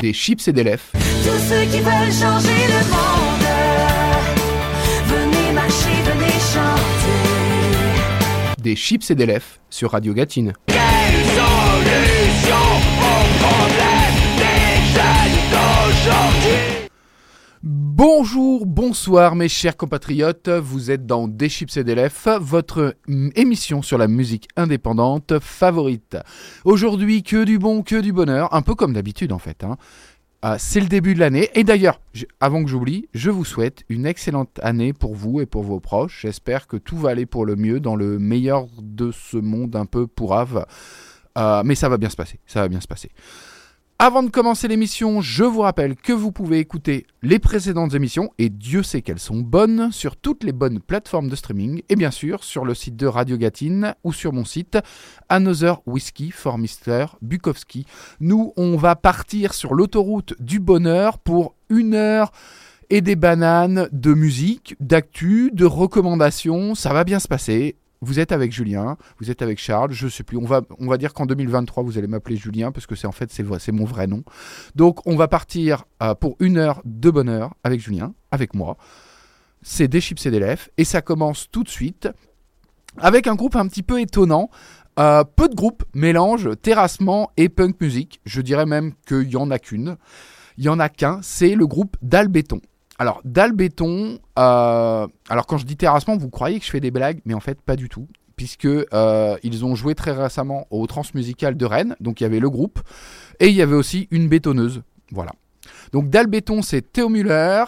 Des chips et des lèvres. Tous ceux qui veulent changer le monde, venez marcher, venez chanter. Des chips et des lèvres sur Radio Gatine. Bonjour, bonsoir mes chers compatriotes, vous êtes dans Des Chips et des votre émission sur la musique indépendante favorite. Aujourd'hui, que du bon, que du bonheur, un peu comme d'habitude en fait. hein. Ah, c'est le début de l'année, et d'ailleurs, avant que j'oublie, je vous souhaite une excellente année pour vous et pour vos proches. J'espère que tout va aller pour le mieux dans le meilleur de ce monde un peu pourrave. Euh, mais ça va bien se passer, ça va bien se passer. Avant de commencer l'émission, je vous rappelle que vous pouvez écouter les précédentes émissions, et Dieu sait qu'elles sont bonnes, sur toutes les bonnes plateformes de streaming, et bien sûr sur le site de Radio Gatine ou sur mon site Another Whiskey for Mr. Bukowski. Nous, on va partir sur l'autoroute du bonheur pour une heure et des bananes de musique, d'actu, de recommandations. Ça va bien se passer. Vous êtes avec Julien, vous êtes avec Charles, je sais plus. On va, dire qu'en 2023, vous allez m'appeler Julien parce que c'est en fait c'est mon vrai nom. Donc on va partir euh, pour une heure de bonheur avec Julien, avec moi. C'est des chips et des lèvres et ça commence tout de suite avec un groupe un petit peu étonnant. Euh, peu de groupes mélangent terrassement et punk music. Je dirais même qu'il y en a qu'une. Il y en a qu'un, c'est le groupe Dalbéton. Alors, Dalbéton, euh, alors quand je dis terrassement, vous croyez que je fais des blagues, mais en fait, pas du tout. Puisque euh, ils ont joué très récemment au Transmusical de Rennes, donc il y avait le groupe, et il y avait aussi une bétonneuse. Voilà. Donc Dalbéton, c'est Théo Muller,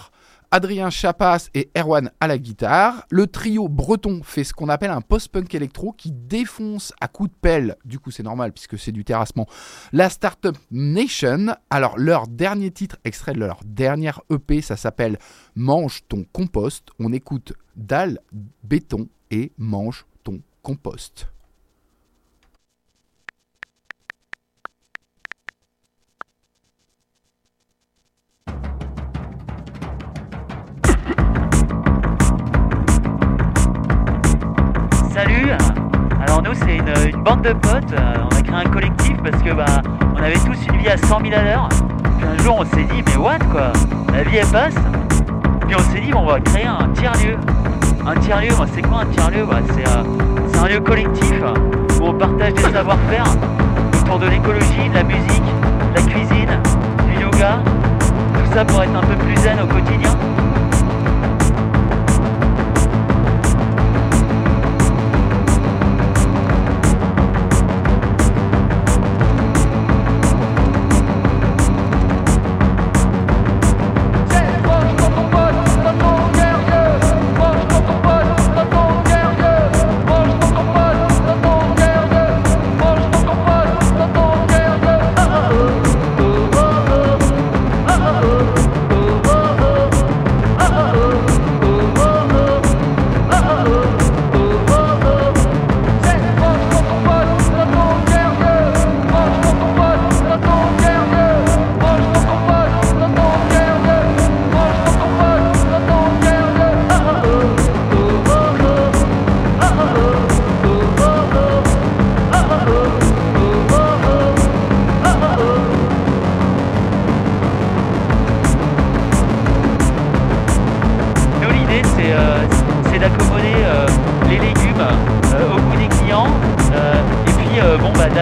Adrien Chapas et Erwan à la guitare. Le trio breton fait ce qu'on appelle un post-punk électro qui défonce à coups de pelle, du coup c'est normal puisque c'est du terrassement, la Startup Nation. Alors leur dernier titre, extrait de leur dernière EP, ça s'appelle Mange ton compost. On écoute Dal, Béton et Mange ton compost. Nous c'est une, bande de potes, euh, on a créé un collectif parce que bah on avait tous une vie à 100 000 à l'heure. Puis un jour on s'est dit mais what quoi? La vie elle passe Puis on s'est dit on va créer un tiers-lieu. Un tiers-lieu, moi, c'est quoi un tiers-lieu? Bah, c'est, euh, c'est un lieu collectif où on partage des savoir-faire autour de l'écologie, de la musique, de la cuisine, du yoga. Tout ça pour être un peu plus zen au quotidien.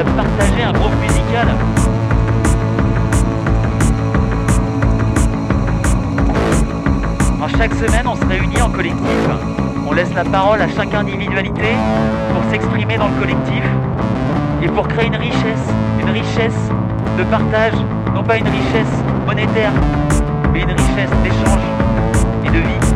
Partager un groupe musical. Alors, chaque semaine, on se réunit en collectif. On laisse la parole à chaque individualité pour s'exprimer dans le collectif et pour créer une richesse, une richesse de partage, non pas une richesse monétaire, mais une richesse d'échange et de vie.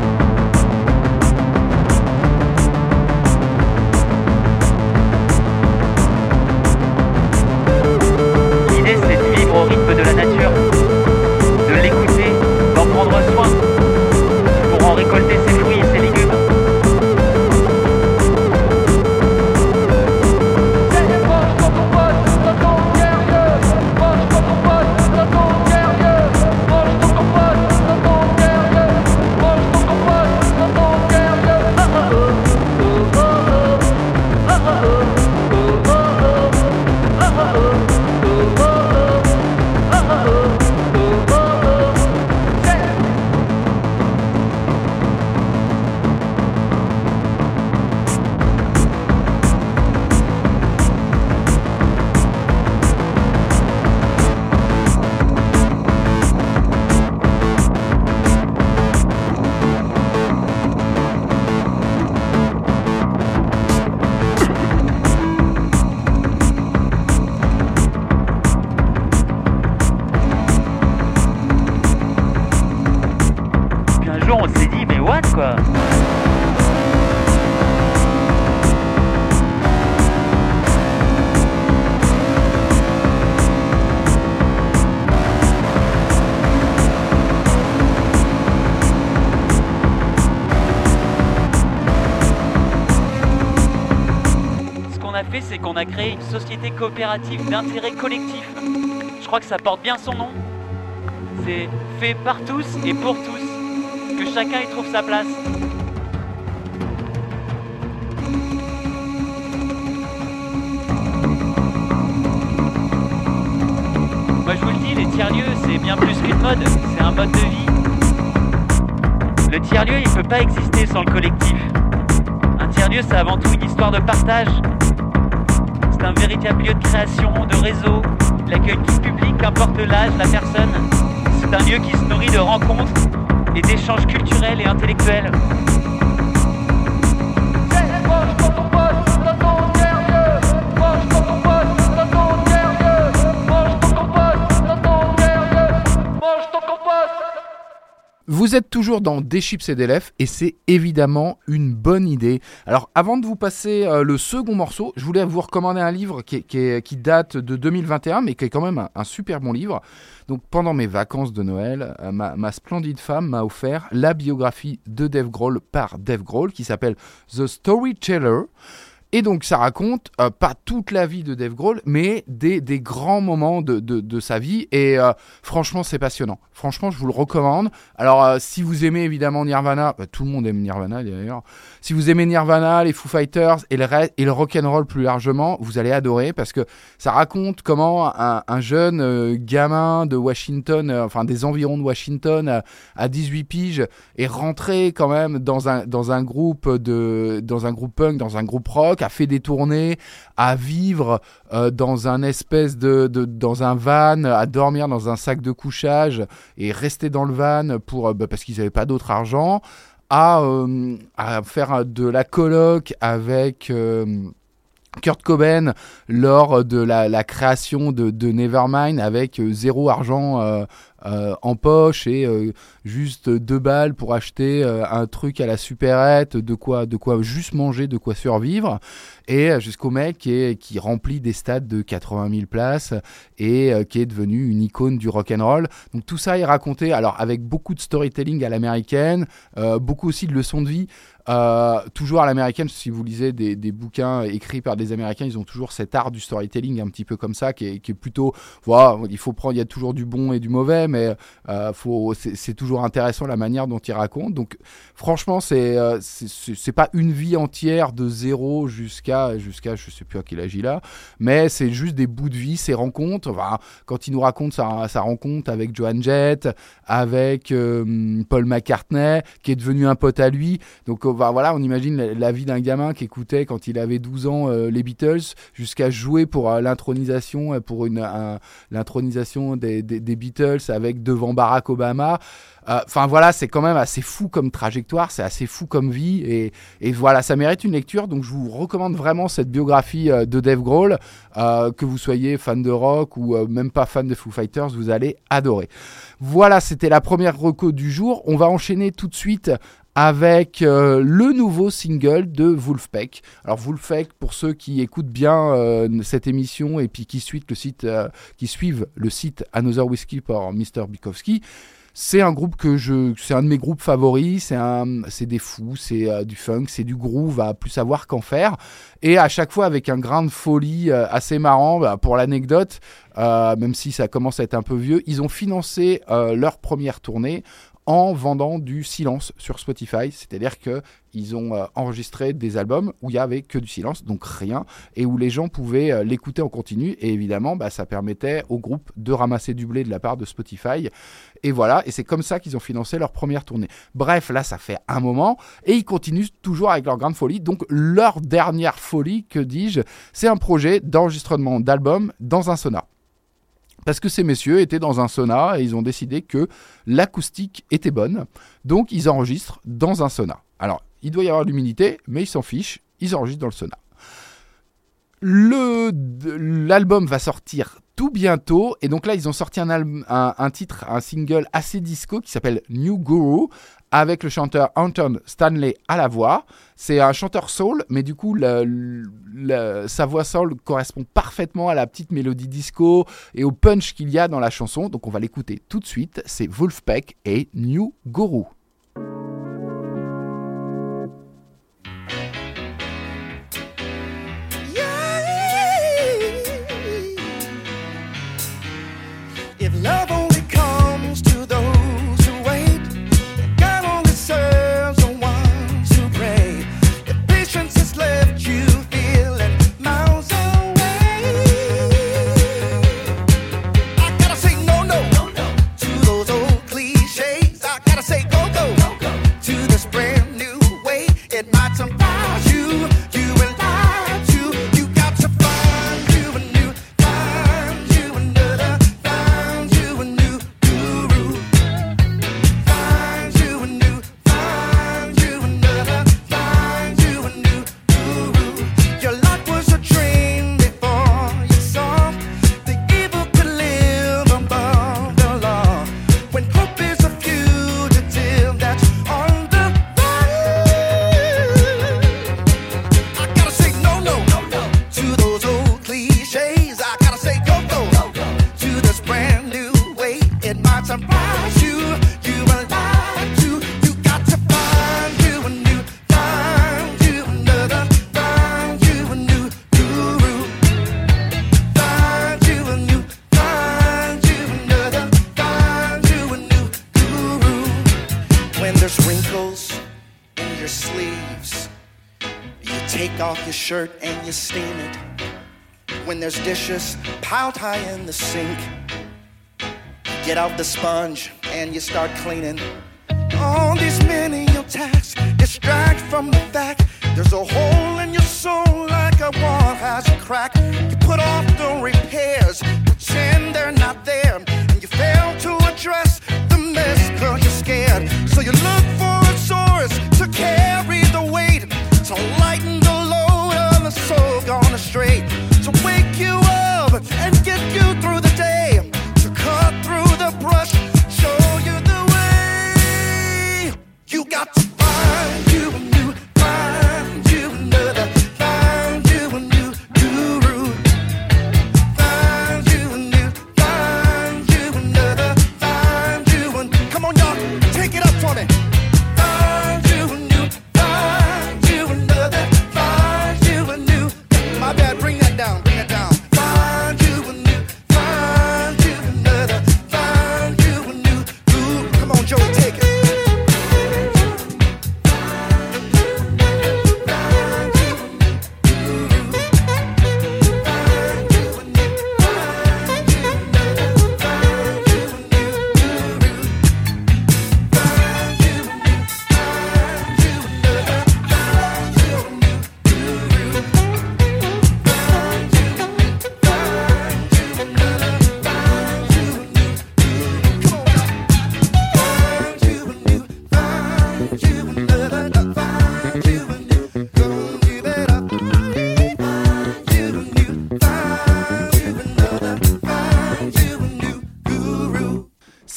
A créé une société coopérative d'intérêt collectif. Je crois que ça porte bien son nom. C'est fait par tous et pour tous. Que chacun y trouve sa place. Moi je vous le dis, les tiers-lieux, c'est bien plus qu'une mode, c'est un mode de vie. Le tiers-lieu, il peut pas exister sans le collectif. Un tiers-lieu, c'est avant tout une histoire de partage. C'est un véritable lieu de création, de réseau, l'accueil du public, qu'importe l'âge, la personne. C'est un lieu qui se nourrit de rencontres et d'échanges culturels et intellectuels. Vous êtes toujours dans Des chips et des lèvres et c'est évidemment une bonne idée. Alors avant de vous passer euh, le second morceau, je voulais vous recommander un livre qui, date de 2021 mais qui est quand même un, un super bon livre. Donc pendant mes vacances de Noël, euh, ma, ma splendide femme m'a offert la biographie de Dave Grohl par Dave Grohl qui s'appelle The Storyteller. Et donc ça raconte euh, pas toute la vie de Dave Grohl, mais des, des grands moments de, de, de sa vie. Et euh, franchement, c'est passionnant. Franchement, je vous le recommande. Alors, euh, si vous aimez évidemment Nirvana, bah, tout le monde aime Nirvana d'ailleurs. Si vous aimez Nirvana, les Foo Fighters et le, et le rock'n'roll plus largement, vous allez adorer parce que ça raconte comment un, un jeune euh, gamin de Washington, euh, enfin des environs de Washington, euh, à 18 piges, est rentré quand même dans un, dans un groupe de, dans un groupe punk, dans un groupe rock, a fait des tournées, à vivre euh, dans un espèce de, dans un van, à dormir dans un sac de couchage et rester dans le van pour, euh, bah, parce qu'ils n'avaient pas d'autre argent, à, euh, à faire de la coloc avec Kurt Cobain lors de la, création de, Nevermind avec euh, zéro argent euh, euh, en poche et juste deux balles pour acheter un truc à la supérette, de quoi, de quoi juste manger, de quoi survivre, et jusqu'au mec qui, remplit des stades de 80 000 places et qui est devenu une icône du rock and roll. Donc tout ça est raconté, alors avec beaucoup de storytelling à l'américaine, beaucoup aussi de leçons de vie. Euh, toujours à l'américaine, si vous lisez des, bouquins écrits par des Américains, ils ont toujours cet art du storytelling un petit peu comme ça, qui est, qui plutôt, voilà, il faut prendre, il y a toujours du bon et du mauvais, mais euh, c'est toujours intéressant la manière dont ils racontent. Donc, franchement, c'est euh, pas une vie entière de zéro jusqu'à jusqu'à je sais plus à quel âge il a, mais c'est juste des bouts de vie, ses rencontres. Quand il nous raconte sa, sa rencontre avec Joan Jett, avec euh, Paul McCartney, qui est devenu un pote à lui. Donc bah, voilà, on imagine la, vie d'un gamin qui écoutait quand il avait 12 ans euh, les Beatles, jusqu'à jouer pour euh, l'intronisation, euh, pour une un- l'intronisation des, Beatles avec devant Barack Obama. Enfin voilà, c'est quand même assez fou comme trajectoire, c'est assez fou comme vie et, voilà, ça mérite une lecture. Donc je vous recommande vraiment cette biographie de Dave Grohl, que vous soyez fan de rock ou même pas fan de Foo Fighters, vous allez adorer. Voilà, c'était la première reco du jour. On va enchaîner tout de suite avec euh, le nouveau single de Wolfpack. Alors Wolfpack, pour ceux qui écoutent bien euh, cette émission et puis qui suivent le site, euh, qui suivent le site Another Whiskey par Mr. Bikowski, c'est un groupe que je, c'est un de mes groupes favoris. C'est un, c'est des fous, c'est du funk, c'est du groove à plus savoir qu'en faire. Et à chaque fois avec un grain de folie assez marrant. Bah, pour l'anecdote, même si ça commence à être un peu vieux, ils ont financé leur première tournée en vendant du silence sur Spotify, c'est-à-dire que ils ont euh, enregistré des albums où il y avait que du silence, donc rien, et où les gens pouvaient euh, l'écouter en continu. Et évidemment, bah, ça permettait au groupe de ramasser du blé de la part de Spotify. Et voilà, et c'est comme ça qu'ils ont financé leur première tournée. Bref, là, ça fait un moment, et ils continuent toujours avec leur grande folie. Donc leur dernière folie, que dis-je, c'est un projet d'enregistrement d'albums dans un sauna. Parce que ces messieurs étaient dans un sauna et ils ont décidé que l'acoustique était bonne. Donc ils enregistrent dans un sauna. Alors, il doit y avoir l'humidité, mais ils s'en fichent, ils enregistrent dans le sauna. L'album va sortir tout bientôt et donc là ils ont sorti un, un titre, un single assez disco qui s'appelle New Guru avec le chanteur Anton Stanley à la voix. C'est un chanteur soul, mais du coup sa voix soul correspond parfaitement à la petite mélodie disco et au punch qu'il y a dans la chanson. Donc on va l'écouter tout de suite. C'est Wolfpack et New Guru. Shirt and you steam it. When there's dishes piled high in the sink, get out the sponge and you start cleaning. All these menial tasks distract from the fact there's a hole in your soul like a wall has a crack. You put off the repairs, pretend they're not there, and you fail to address the mess cause you're scared. So you look for a source to carry the weight, to lighten straight.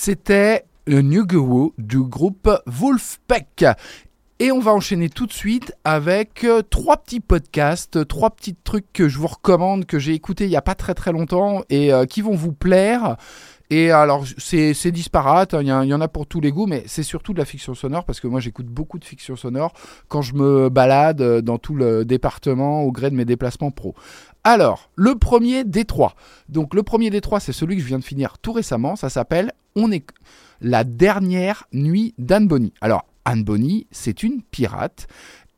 C'était le New Guru du groupe Wolfpack. Et on va enchaîner tout de suite avec euh, trois petits podcasts, trois petits trucs que je vous recommande, que j'ai écouté il n'y a pas très très longtemps et euh, qui vont vous plaire. Et alors, c'est disparate, hein, il y, a- il y en a pour tous les goûts, mais c'est surtout de la fiction sonore parce que moi j'écoute beaucoup de fiction sonore quand je me balade euh, dans tout le département au gré de mes déplacements pro. Alors, le premier des trois. Donc, le premier des trois, c'est celui que je viens de finir tout récemment. Ça s'appelle On est la dernière nuit d'Anne Bonny. Alors, Anne Bonny, c'est une pirate.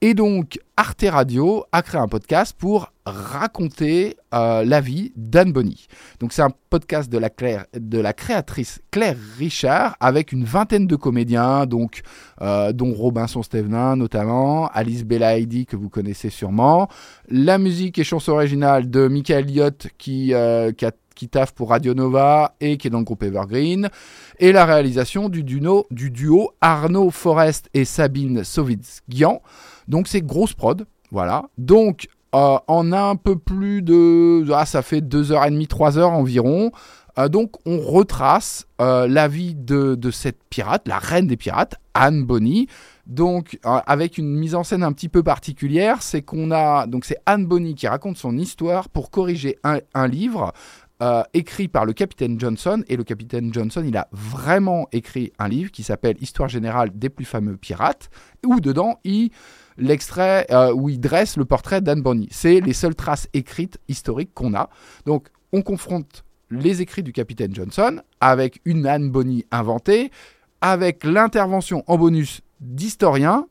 Et donc, Arte Radio a créé un podcast pour raconter euh, la vie d'Anne Bonny. Donc, c'est un podcast de la, créatrice Claire Richard avec une vingtaine de comédiens, donc, euh, dont Robinson Stevenin notamment, Alice Belaïdi que vous connaissez sûrement, la musique et chanson originale de Michael Liott qui, euh, taffe pour Radio Nova et qui est dans le groupe Evergreen, et la réalisation du, duo- du duo Arnaud Forest et Sabine Sauvitz-Guian. Donc c'est grosse prod, voilà. Donc euh, en un peu plus de... Ah, ça fait 2h30, 3h environ. Euh, donc on retrace euh, la vie de, de cette pirate, la reine des pirates, Anne Bonny. Donc avec une mise en scène un petit peu particulière, c'est qu'on a donc c'est Anne Bonny qui raconte son histoire pour corriger un, livre écrit par le capitaine Johnson. Et le capitaine Johnson, il a vraiment écrit un livre qui s'appelle Histoire générale des plus fameux pirates, où dedans il l'extrait euh, où il dresse le portrait d'Anne Bonny. C'est les seules traces écrites historiques qu'on a. Donc on confronte les écrits du capitaine Johnson, avec une Anne Bonny inventée, avec l'intervention en bonus d'historiens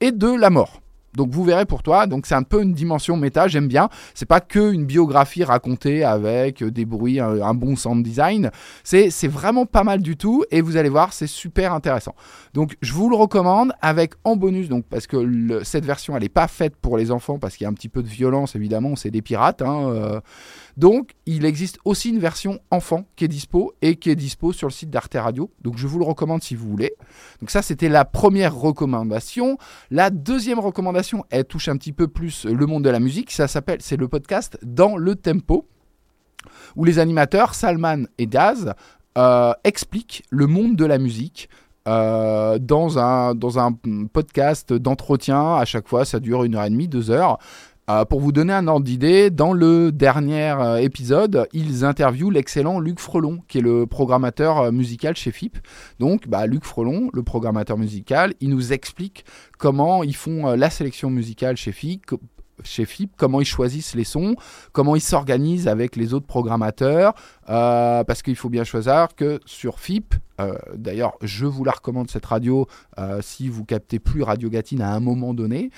et de la mort. Donc vous verrez pour toi, donc c'est un peu une dimension méta, j'aime bien. C'est pas que une biographie racontée avec des bruits, un, un bon sound design. C'est vraiment pas mal du tout et vous allez voir, c'est super intéressant. Donc je vous le recommande avec en bonus, donc parce que cette version elle est pas faite pour les enfants parce qu'il y a un petit peu de violence évidemment, c'est des pirates. hein, euh. Donc il existe aussi une version enfant qui est dispo et qui est dispo sur le site d'Arte Radio. Donc je vous le recommande si vous voulez. Donc ça c'était la première recommandation. La deuxième recommandation, elle touche un petit peu plus le monde de la musique. Ça s'appelle, c'est le podcast Dans le Tempo, où les animateurs Salman et Daz euh, expliquent le monde de la musique. euh, dans, un, dans un podcast d'entretien, à chaque fois ça dure une heure et demie, deux heures. Euh, pour vous donner un ordre d'idée, dans le dernier euh, épisode, ils interviewent l'excellent Luc Frelon, qui est le programmateur euh, musical chez FIP. Donc, bah, Luc Frelon, le programmateur musical, il nous explique comment ils font euh, la sélection musicale chez FIP, chez FIP, comment ils choisissent les sons, comment ils s'organisent avec les autres programmateurs, parce qu'il faut bien choisir que sur FIP, d'ailleurs je vous la recommande cette radio si vous captez plus Radio Gatine à un moment donné,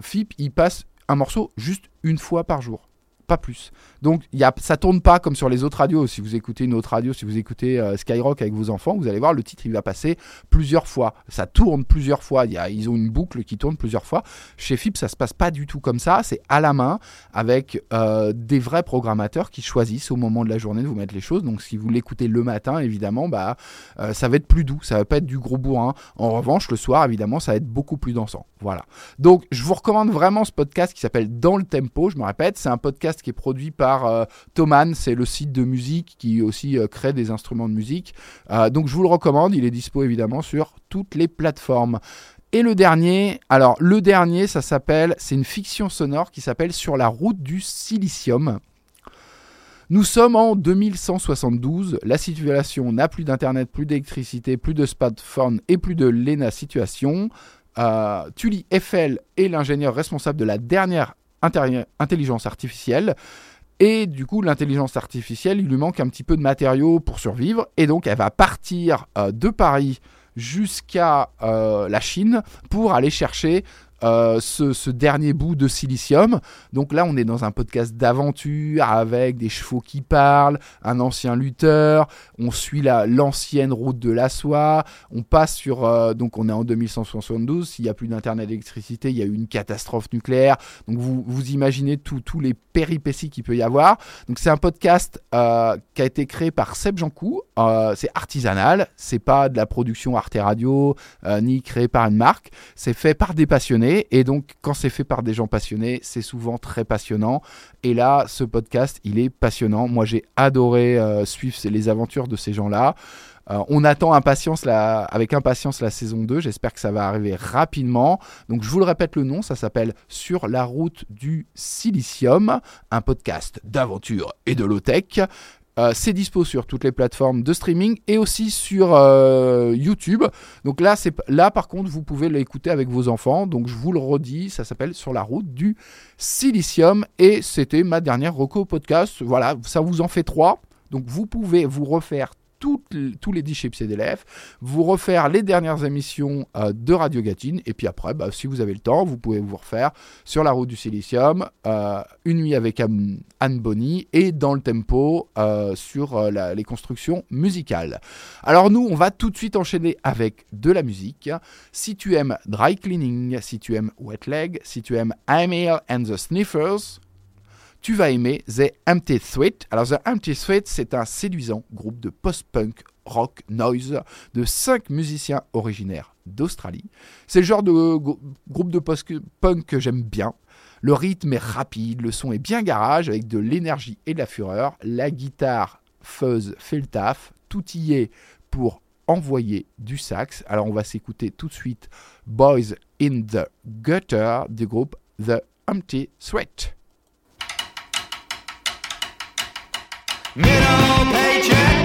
FIP il passe un morceau juste une fois par jour. Pas plus. Donc y a, ça tourne pas comme sur les autres radios. Si vous écoutez une autre radio, si vous écoutez euh, Skyrock avec vos enfants, vous allez voir le titre il va passer plusieurs fois. Ça tourne plusieurs fois. Y ils ont une boucle qui tourne plusieurs fois. Chez FIP, ça se passe pas du tout comme ça. C'est à la main avec euh, des vrais programmateurs qui choisissent au moment de la journée de vous mettre les choses. Donc si vous l'écoutez le matin, évidemment, bah euh, ça va être plus doux. Ça va pas être du gros bourrin. En revanche, le soir, évidemment, ça va être beaucoup plus dansant. Voilà. Donc je vous recommande vraiment ce podcast qui s'appelle Dans le Tempo. Je me répète, c'est un podcast qui est produit par euh, Thomann, c'est le site de musique qui aussi euh, crée des instruments de musique. Euh, donc je vous le recommande, il est dispo évidemment sur toutes les plateformes. Et le dernier, alors le dernier, ça s'appelle, c'est une fiction sonore qui s'appelle Sur la route du silicium. Nous sommes en 2172, la situation n'a plus d'internet, plus d'électricité, plus de smartphone et plus de l'ENA situation. Euh, Tully Eiffel est l'ingénieur responsable de la dernière intelligence artificielle. Et du coup, l'intelligence artificielle, il lui manque un petit peu de matériaux pour survivre. Et donc, elle va partir euh, de Paris jusqu'à euh, la Chine pour aller chercher euh, ce, dernier bout de silicium. Donc là, on est dans un podcast d'aventure avec des chevaux qui parlent, un ancien lutteur. On suit la- l'ancienne route de la soie. On passe sur. donc, on est en 2172. S'il n'y a plus d'internet d'électricité, il y a eu une catastrophe nucléaire. Donc, vous, vous imaginez tous les péripéties qu'il peut y avoir. Donc, c'est un podcast euh, qui a été créé par Seb Jancou. Euh, c'est artisanal. C'est pas de la production Arte Radio euh, ni créé par une marque. C'est fait par des passionnés. Et donc, quand c'est fait par des gens passionnés, c'est souvent très passionnant. Et là, ce podcast, il est passionnant. Moi, j'ai adoré suivre les aventures de ces gens-là. Euh, on attend impatience avec impatience la saison 2. J'espère que ça va arriver rapidement. Donc, je vous le répète le nom, ça s'appelle Sur la route du silicium, un podcast d'aventure et de low-tech. Euh, c'est dispo sur toutes les plateformes de streaming et aussi sur euh, YouTube. Donc là, c'est là par contre, vous pouvez l'écouter avec vos enfants. Donc je vous le redis, ça s'appelle Sur la route du silicium et c'était ma dernière reco podcast. Voilà, ça vous en fait trois. Donc vous pouvez vous refaire tous les 10 chips CDLF, vous refaire les dernières émissions euh, de Radio Gatine, et puis après, bah, si vous avez le temps, vous pouvez vous refaire sur la route du silicium, euh, une nuit avec Anne Bonny, et dans le tempo euh, sur les constructions musicales. Alors nous, on va tout de suite enchaîner avec de la musique. Si tu aimes Dry Cleaning, si tu aimes Wet Leg, si tu aimes Emil and the Sniffers, tu vas aimer The Empty Threat. Alors The Empty Threat, c'est un séduisant groupe de post-punk rock noise de cinq musiciens originaires d'Australie. C'est le genre de groupe de post-punk que j'aime bien. Le rythme est rapide, le son est bien garage avec de l'énergie et de la fureur. La guitare fuzz fait le taf, tout y est pour envoyer du sax. Alors on va s'écouter tout de suite Boys in the Gutter du groupe The Empty Threat. Middle paycheck,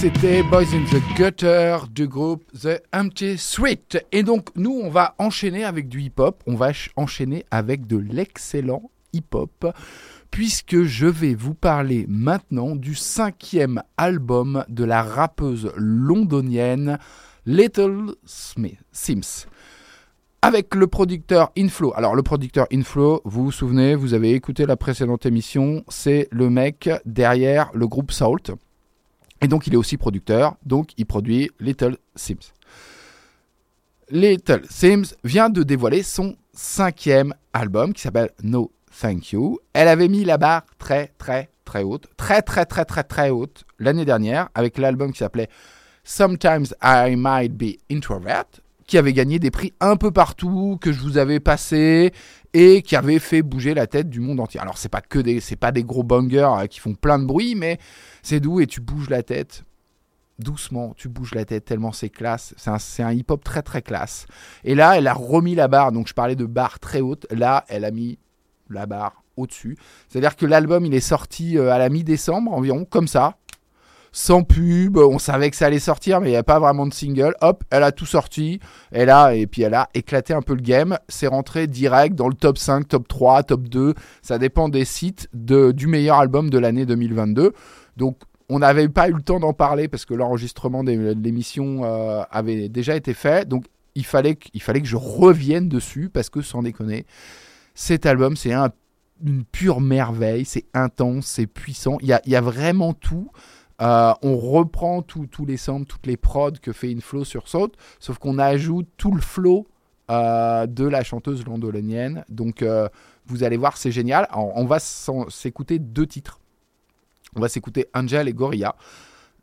c'était Boys in the Gutter du groupe The Empty Street. Et donc, nous, on va enchaîner avec du hip-hop. On va ch- enchaîner avec de l'excellent hip-hop. Puisque je vais vous parler maintenant du cinquième album de la rappeuse londonienne Little Sims. Avec le producteur Inflow. Alors, le producteur Inflow, vous vous souvenez, vous avez écouté la précédente émission, c'est le mec derrière le groupe Salt. Et donc, il est aussi producteur, donc il produit Little Sims. Little Sims vient de dévoiler son cinquième album qui s'appelle No Thank You. Elle avait mis la barre très, très, très haute, très, très, très, très, très haute l'année dernière avec l'album qui s'appelait Sometimes I Might Be Introvert, qui avait gagné des prix un peu partout, que je vous avais passé et qui avait fait bouger la tête du monde entier. Alors c'est pas que des, c'est pas des gros bangers euh, qui font plein de bruit, mais c'est doux et tu bouges la tête doucement, tu bouges la tête tellement c'est classe. C'est un, un hip-hop très très classe. Et là, elle a remis la barre. Donc je parlais de barre très haute. Là, elle a mis la barre au-dessus. C'est-à-dire que l'album, il est sorti euh, à la mi-décembre environ, comme ça. Sans pub, on savait que ça allait sortir, mais il n'y a pas vraiment de single. Hop, elle a tout sorti. Elle a, et puis elle a éclaté un peu le game. C'est rentré direct dans le top 5, top 3, top 2. Ça dépend des sites de, du meilleur album de l'année 2022. Donc, on n'avait pas eu le temps d'en parler parce que l'enregistrement de l'émission euh, avait déjà été fait. Donc, il fallait, que, fallait que je revienne dessus parce que, sans déconner, cet album, c'est un- une pure merveille. C'est intense, c'est puissant. Il y a, il y a vraiment tout. Euh, on reprend tous les samples, toutes les prods que fait Inflow sur Saute, sauf qu'on ajoute tout le flow euh, de la chanteuse londonienne. Donc, euh, vous allez voir, c'est génial. On va s'écouter deux titres. On va s'écouter Angel et Gorilla.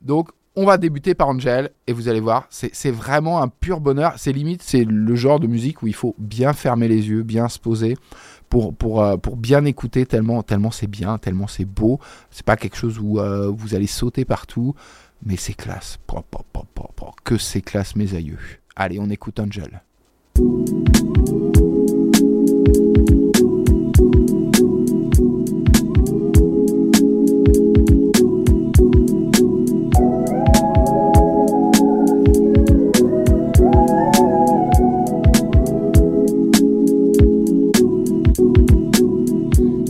Donc, on va débuter par Angel et vous allez voir, c'est vraiment un pur bonheur. C'est limite, c'est le genre de musique où il faut bien fermer les yeux, bien se poser pour, pour, euh, pour bien écouter tellement, tellement c'est bien, tellement c'est beau. C'est pas quelque chose où euh, vous allez sauter partout, mais c'est classe. Que c'est classe, mes aïeux. Allez, on écoute Angel.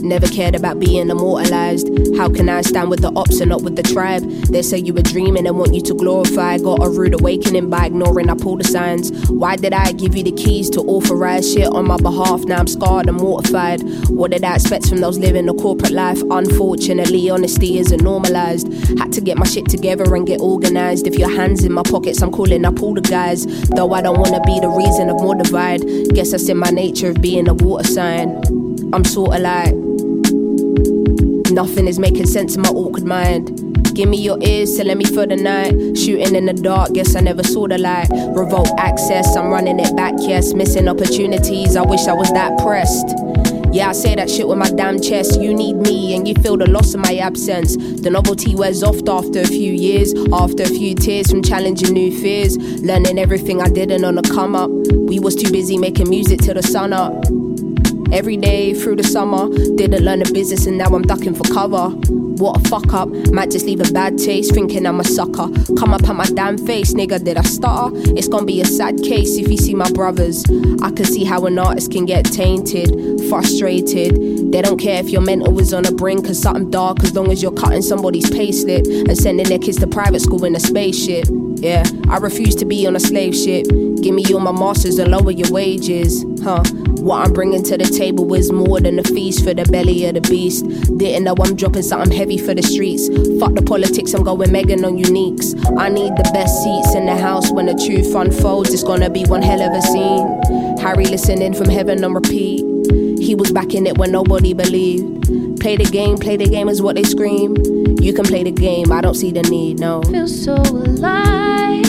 Never cared about being immortalized. How can I stand with the ops and not with the tribe? They say you were dreaming and want you to glorify. Got a rude awakening by ignoring I pull the signs. Why did I give you the keys to authorize shit on my behalf? Now I'm scarred and mortified. What did I expect from those living a corporate life? Unfortunately, honesty isn't normalized. Had to get my shit together and get organized. If your hands in my pockets, I'm calling up all the guys. Though I don't wanna be the reason of more divide. Guess that's in my nature of being a water sign. I'm sorta like Nothing is making sense in my awkward mind. Give me your ears, telling me for the night. Shooting in the dark, guess I never saw the light. Revolt access, I'm running it back, yes. Missing opportunities, I wish I was that pressed. Yeah, I say that shit with my damn chest. You need me, and you feel the loss of my absence. The novelty wears off after a few years, after a few tears from challenging new fears. Learning everything I didn't on the come up. We was too busy making music till the sun up. Every day through the summer, didn't learn the business and now I'm ducking for cover. What a fuck up, might just leave a bad taste, thinking I'm a sucker. Come up at my damn face, nigga, did I stutter? It's gonna be a sad case if you see my brothers. I can see how an artist can get tainted, frustrated. They don't care if your mental is on the brink of something dark as long as you're cutting somebody's payslip and sending their kids to private school in a spaceship. Yeah, I refuse to be on a slave ship. Give me all my masters and lower your wages, huh? What I'm bringing to the table is more than a feast for the belly of the beast. Didn't know I'm dropping something heavy for the streets. Fuck the politics, I'm going Megan on uniques. I need the best seats in the house when the truth unfolds. It's gonna be one hell of a scene. Harry listening from heaven on repeat. He was back in it when nobody believed. Play the game, play the game is what they scream. You can play the game, I don't see the need, no. feel so alive.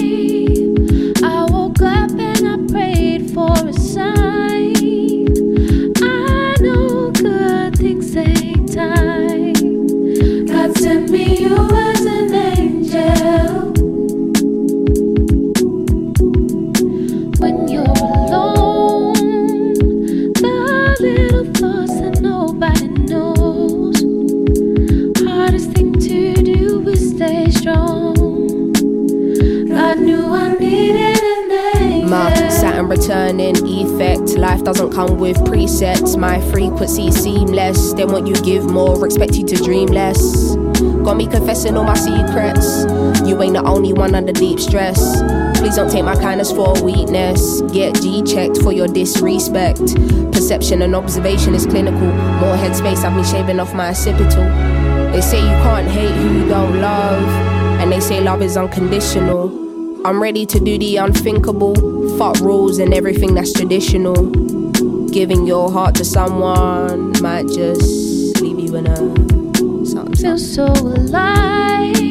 Expect you to dream less. Got me confessing all my secrets. You ain't the only one under deep stress. Please don't take my kindness for weakness. Get G checked for your disrespect. Perception and observation is clinical. More headspace, I've been shaving off my occipital. They say you can't hate who you don't love, and they say love is unconditional. I'm ready to do the unthinkable. Fuck rules and everything that's traditional. Giving your heart to someone might just feel so alive.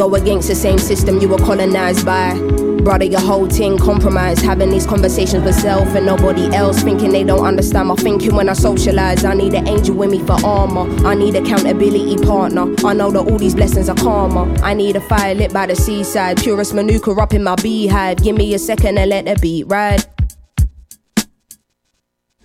Go against the same system you were colonized by? Brother, your whole thing compromised. Having these conversations with self and nobody else. Thinking they don't understand my thinking when I socialize. I need an angel with me for armor. I need accountability partner. I know that all these blessings are karma. I need a fire lit by the seaside. Purest manuka up in my beehive. Give me a second and let the beat ride.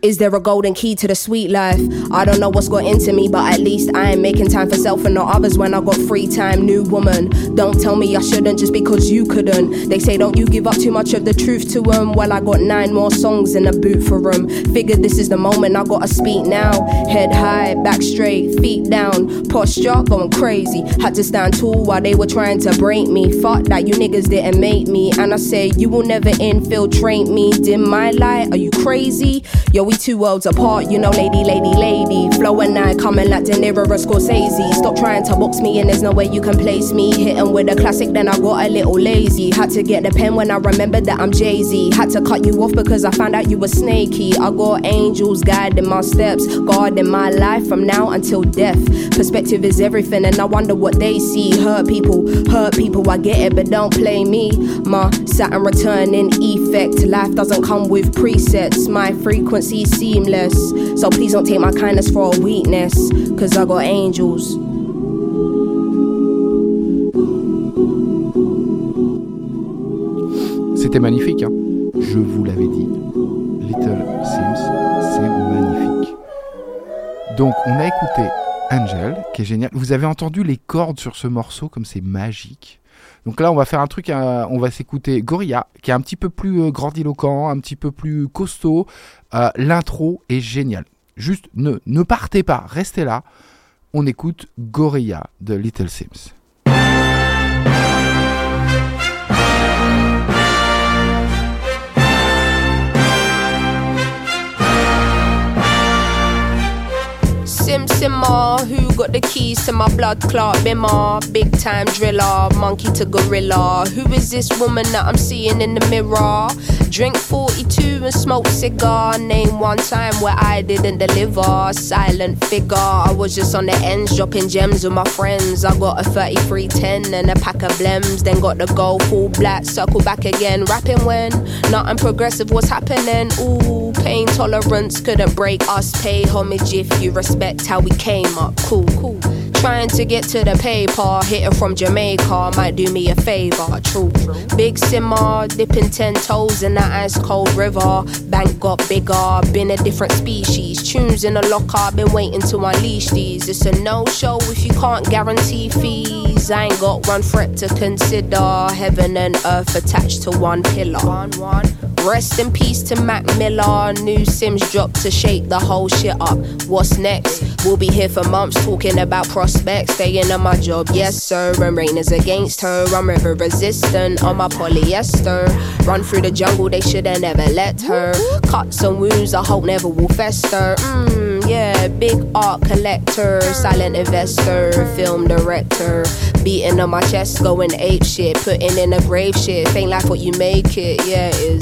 Is there a golden key to the sweet life? I don't know what's got into me, but at least I am making time for self and not others when I got free time. New woman, don't tell me I shouldn't just because you couldn't. They say, don't you give up too much of the truth to them. Well, I got nine more songs in the boot for them. Figured this is the moment I gotta speak now. Head high, back straight, feet down, posture going crazy. Had to stand tall while they were trying to break me. Fuck that, you niggas didn't make me. And I say, you will never infiltrate me. Dim my light, are you crazy? Yo, we two worlds apart, you know, lady, lady, lady. Flow and I coming like De Niro or Scorsese. Stop trying to box me in, there's no way you can place me. Hitting with a classic, then I got a little lazy. Had to get the pen when I remembered that I'm Jay Z. Had to cut you off because I found out you were snaky. I got angels guiding my steps, guarding my life from now until death. Perspective is everything, and I wonder what they see. Hurt people, hurt people, I get it, but don't play me. My Saturn returning effect. Life doesn't come with presets. My frequency seamless. So please don't take my kindness for a weakness. Cause I got angels. C'était magnifique, hein. je vous l'avais dit. Little Sims, c'est magnifique. Donc, on a écouté Angel, qui est génial. Vous avez entendu les cordes sur ce morceau, comme c'est magique. Donc là, on va faire un truc, euh, on va s'écouter Gorilla, qui est un petit peu plus euh, grandiloquent, un petit peu plus costaud. Euh, L'intro est géniale. Juste, ne, ne partez pas, restez là. On écoute Gorilla de Little Sims. Simmer, who got the keys to my blood clot bimmer? Big time driller, monkey to gorilla. Who is this woman that I'm seeing in the mirror? Drink 42 and smoke cigar. Name one time where I didn't deliver. Silent figure, I was just on the ends dropping gems with my friends. I got a 3310 and a pack of blems. Then got the gold full black, circle back again. Rapping when nothing progressive was happening. Ooh, pain tolerance couldn't break us. Pay homage if you respect how we came up. Cool, cool. Trying to get to the paper, hitting from Jamaica might do me a favor. True, big simmer, dipping ten toes in that ice cold river. Bank got bigger, been a different species. Tunes in the locker, been waiting to unleash these. It's a no show if you can't guarantee fees. I ain't got one threat to consider. Heaven and earth attached to one pillar. Rest in peace to Mac Miller. New Sims dropped to shake the whole shit up. What's next? We'll be here for months talking about prospects. Staying on my job, yes sir. And rain is against her. I'm river resistant on my polyester. Run through the jungle, they shoulda never let her. Cuts and wounds, I hope never will fester. Mmm, yeah, big art collector, silent investor, film director. Beating on my chest, going ape shit, putting in a grave shit. Ain't like what you make it, yeah, is.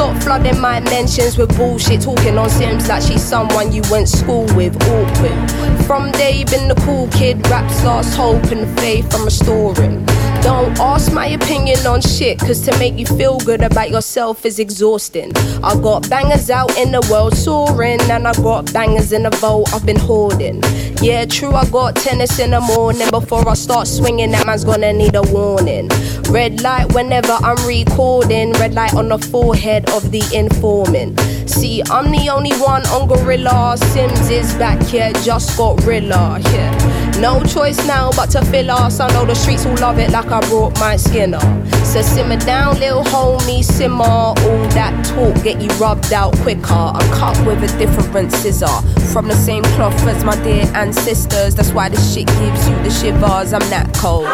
flooding my mentions with bullshit. Talking on Sims like she's someone you went school with. Awkward. From day been the cool kid. Raps lost hope and faith I'm restoring. Don't ask my opinion on shit, cause to make you feel good about yourself is exhausting. I got bangers out in the world soaring, and I got bangers in the vault I've been hoarding. Yeah, true, I got tennis in the morning. Before I start swinging, that man's gonna need a warning. Red light whenever I'm recording, red light on the forehead of the informant. See, I'm the only one on Gorilla. Sims is back, yeah, just got Rilla, yeah. No choice now but to fill us. I know the streets will love it like I brought my skin up. So simmer down, little homie, simmer. All that talk get you rubbed out quicker. I'm cut with a different scissor. From the same cloth as my dear ancestors. That's why this shit gives you the shivers. I'm that cold.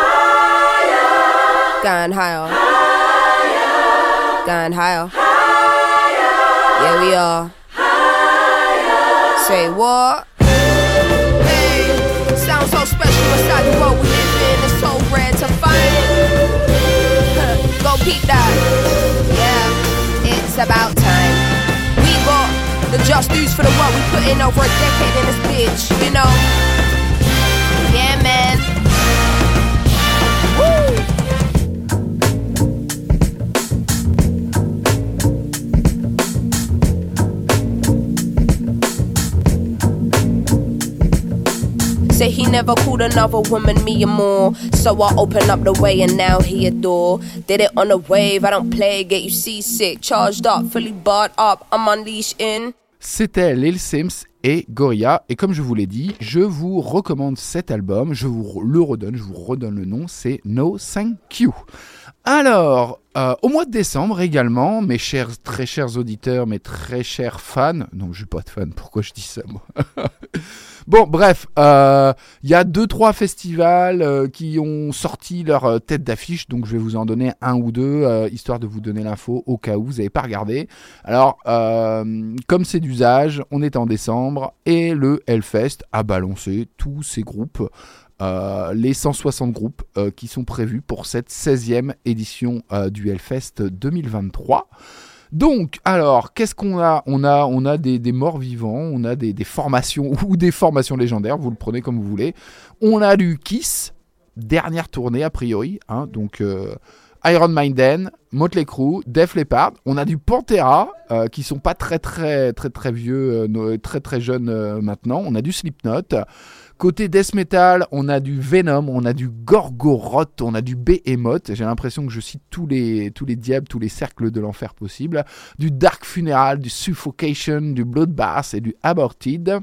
Going higher. Going higher. Yeah, we are. Say what? Hey, sounds so special inside the world we live in. It's so rare to find it. Go peep that. Yeah, it's about time. We got the just dues for the work we put in over a decade in this bitch, you know? Say he never called another woman me or more. So I open up the way and now he adore. Did it on a wave, I don't play, get you seasick. Charged up, fully barred up, I'm unleashed in. C'était Lil Sims et Gorilla. Et comme je vous l'ai dit, je vous recommande cet album. Je vous le redonne, je vous redonne le nom. C'est No Thank You. Alors, euh, au mois de décembre également, mes chers, très chers auditeurs, mes très chers fans. Non, je suis pas de fan. Pourquoi je dis ça, moi Bon, bref, euh, il y a deux, trois festivals euh, qui ont sorti leur tête d'affiche, donc je vais vous en donner un ou deux, histoire de vous donner l'info au cas où vous n'avez pas regardé. Alors, comme c'est d'usage, on est en décembre et le Hellfest a balancé tous ces groupes. Euh, les 160 groupes euh, qui sont prévus pour cette 16e édition euh, du Hellfest 2023. Donc, alors, qu'est-ce qu'on a? On a, on des, morts vivants, on a des, formations ou des formations légendaires, vous le prenez comme vous voulez. On a du Kiss, dernière tournée a priori, hein, donc Iron Maiden, Motley Crue, Def Leppard. On a du Pantera, qui sont pas très très très très vieux, très très jeunes maintenant. On a du Slipknot. Côté death metal, on a du Venom, on a du Gorgoroth, on a du Behemoth. J'ai l'impression que je cite tous les, tous les diables, tous les cercles de l'enfer possibles. Du Dark Funeral, du Suffocation, du Bloodbath et du Aborted.